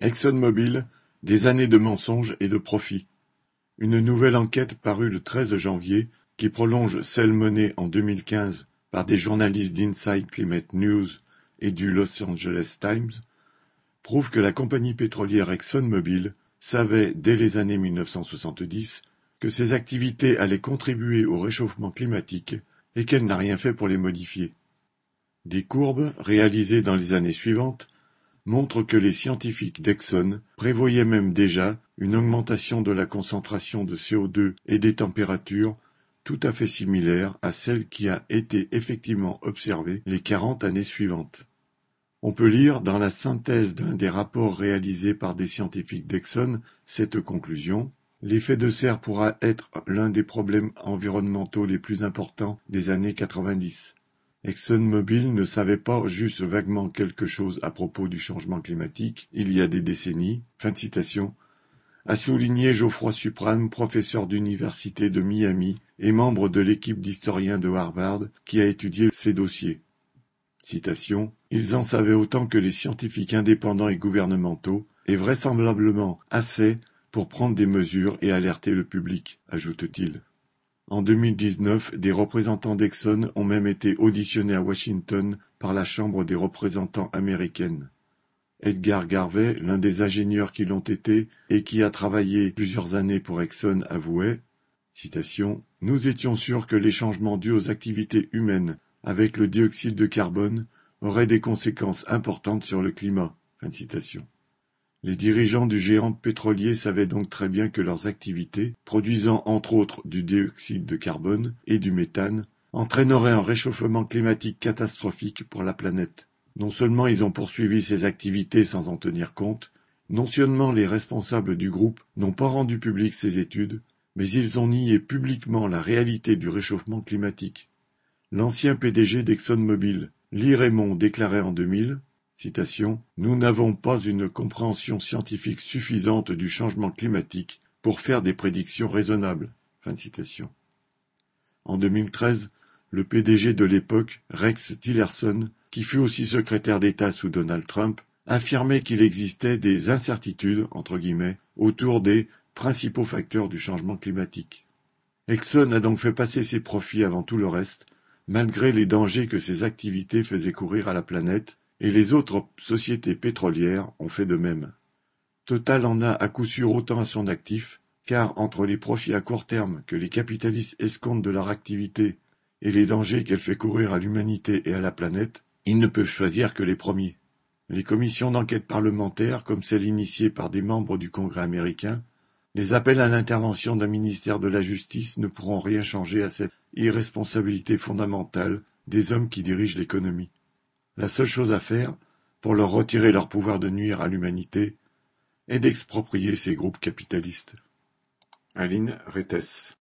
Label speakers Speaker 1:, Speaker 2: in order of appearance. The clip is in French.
Speaker 1: ExxonMobil, des années de mensonges et de profits. Une nouvelle enquête parue le 13 janvier, qui prolonge celle menée en 2015 par des journalistes d'Inside Climate News et du Los Angeles Times, prouve que la compagnie pétrolière ExxonMobil savait dès les années 1970 que ses activités allaient contribuer au réchauffement climatique et qu'elle n'a rien fait pour les modifier. Des courbes, réalisées dans les années suivantes, montrent que les scientifiques d'Exxon prévoyaient même déjà une augmentation de la concentration de CO2 et des températures tout à fait similaire à celle qui a été effectivement observée les quarante années suivantes. On peut lire dans la synthèse d'un des rapports réalisés par des scientifiques d'Exxon cette conclusion L'effet de serre pourra être l'un des problèmes environnementaux les plus importants des années 90. ExxonMobil ne savait pas juste vaguement quelque chose à propos du changement climatique il y a des décennies, a souligné Geoffroy Supran, professeur d'université de Miami et membre de l'équipe d'historiens de Harvard qui a étudié ces dossiers. Ils en savaient autant que les scientifiques indépendants et gouvernementaux, et vraisemblablement assez pour prendre des mesures et alerter le public, ajoute-t-il. En 2019, des représentants d'Exxon ont même été auditionnés à Washington par la Chambre des représentants américaine. Edgar Garvey, l'un des ingénieurs qui l'ont été et qui a travaillé plusieurs années pour Exxon, avouait Nous étions sûrs que les changements dus aux activités humaines avec le dioxyde de carbone auraient des conséquences importantes sur le climat. Les dirigeants du géant pétrolier savaient donc très bien que leurs activités, produisant entre autres du dioxyde de carbone et du méthane, entraîneraient un réchauffement climatique catastrophique pour la planète. Non seulement ils ont poursuivi ces activités sans en tenir compte, non seulement les responsables du groupe n'ont pas rendu publiques ces études, mais ils ont nié publiquement la réalité du réchauffement climatique. L'ancien PDG d'ExxonMobil, Lee Raymond, déclarait en 2000 Citation, Nous n'avons pas une compréhension scientifique suffisante du changement climatique pour faire des prédictions raisonnables. En 2013, le PDG de l'époque, Rex Tillerson, qui fut aussi secrétaire d'État sous Donald Trump, affirmait qu'il existait des incertitudes, entre guillemets, autour des principaux facteurs du changement climatique. Exxon a donc fait passer ses profits avant tout le reste, malgré les dangers que ses activités faisaient courir à la planète et les autres sociétés pétrolières ont fait de même. Total en a à coup sûr autant à son actif, car entre les profits à court terme que les capitalistes escomptent de leur activité et les dangers qu'elle fait courir à l'humanité et à la planète, ils ne peuvent choisir que les premiers. Les commissions d'enquête parlementaires, comme celle initiée par des membres du Congrès américain, les appels à l'intervention d'un ministère de la Justice ne pourront rien changer à cette irresponsabilité fondamentale des hommes qui dirigent l'économie. La seule chose à faire, pour leur retirer leur pouvoir de nuire à l'humanité, est d'exproprier ces groupes capitalistes. Aline Rettes